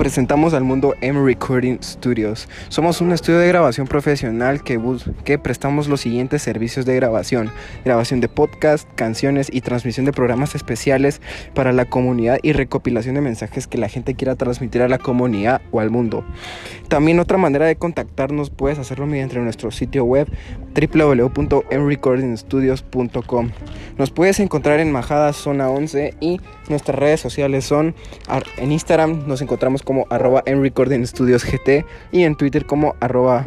presentamos al mundo M Recording Studios. Somos un estudio de grabación profesional que, que prestamos los siguientes servicios de grabación: grabación de podcast, canciones y transmisión de programas especiales para la comunidad y recopilación de mensajes que la gente quiera transmitir a la comunidad o al mundo. También otra manera de contactarnos puedes hacerlo mediante nuestro sitio web www.mrecordingstudios.com. Nos puedes encontrar en Majada Zona 11 y nuestras redes sociales son en Instagram nos encontramos como arroba y en Twitter como arroba.